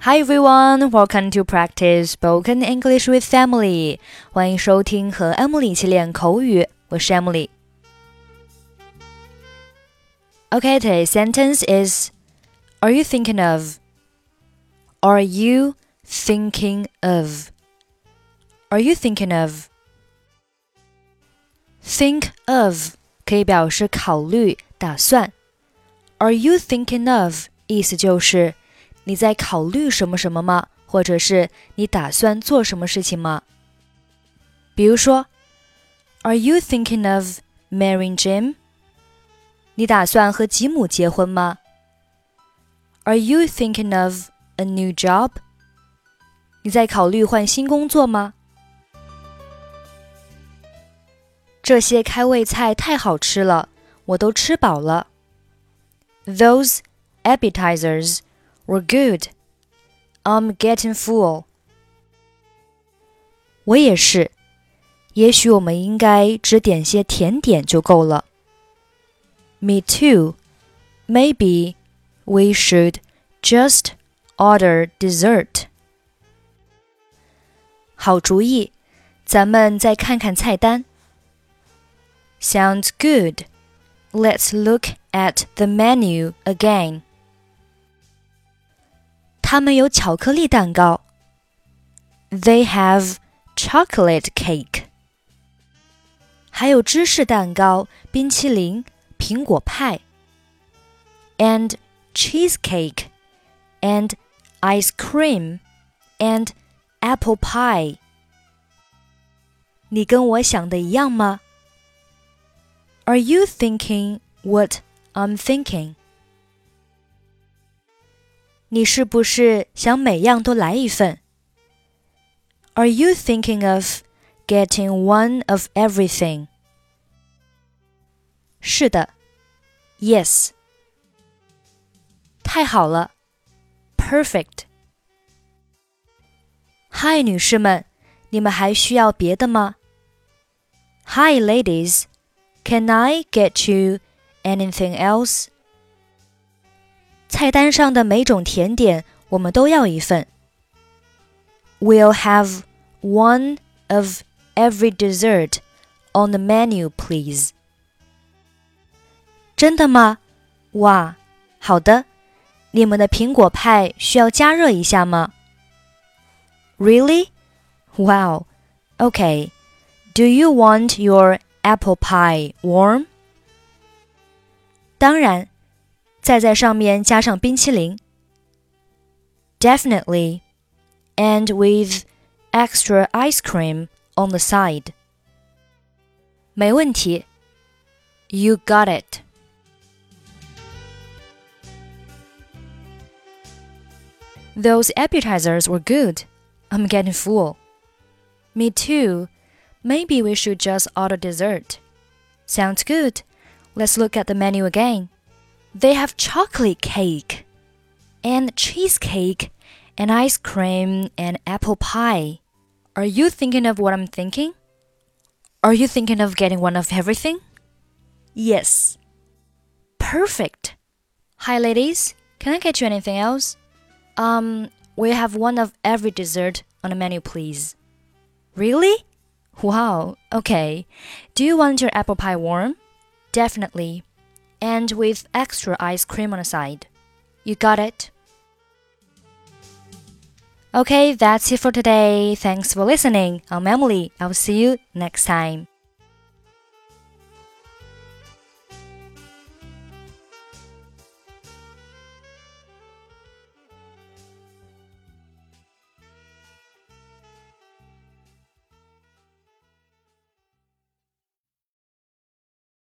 Hi everyone, welcome to practice spoken English with Emily. 欢迎收听和 Emily 一起练口语，我是 Emily。Okay, today's sentence is Are you thinking of? Are you thinking of? Are you thinking of? Think of 可以表示考虑、打算。Are you thinking of？意思就是。你在考虑什么什么吗？或者是你打算做什么事情吗？比如说，Are you thinking of marrying Jim？你打算和吉姆结婚吗？Are you thinking of a new job？你在考虑换新工作吗？这些开胃菜太好吃了，我都吃饱了。Those appetizers were good. I'm getting full. 我也是。也许我们应该只点些甜点就够了。Me too. Maybe we should just order dessert. 好主意，咱们再看看菜单。Sounds good. Let's look at the menu again. 他们有巧克力蛋糕。They have chocolate cake. 还有芝士蛋糕、冰淇淋、苹果派。And cheesecake, and ice cream, and apple pie are you thinking what I'm thinking? 你是不是想每样都来一份？Are you thinking of getting one of everything？是的，Yes。太好了，Perfect。嗨，女士们，你们还需要别的吗？Hi, ladies. Can I get you anything else? 菜单上的每种甜点我们都要一份。We'll have one of every dessert on the menu, please. 真的吗？哇，好的。你们的苹果派需要加热一下吗？Really? Wow. Okay. Do you want your apple pie warm? 当然。再在上面加上冰淇淋。Definitely, and with extra ice cream on the side. 没问题。You got it. Those appetizers were good. I'm getting full. Me too. Maybe we should just order dessert. Sounds good. Let's look at the menu again. They have chocolate cake and cheesecake and ice cream and apple pie. Are you thinking of what I'm thinking? Are you thinking of getting one of everything? Yes. Perfect. Hi, ladies. Can I get you anything else? Um, we have one of every dessert on the menu, please. Really? Wow, okay. Do you want your apple pie warm? Definitely and with extra ice cream on the side. You got it? Okay, that's it for today. Thanks for listening. I'm Emily. I'll see you next time.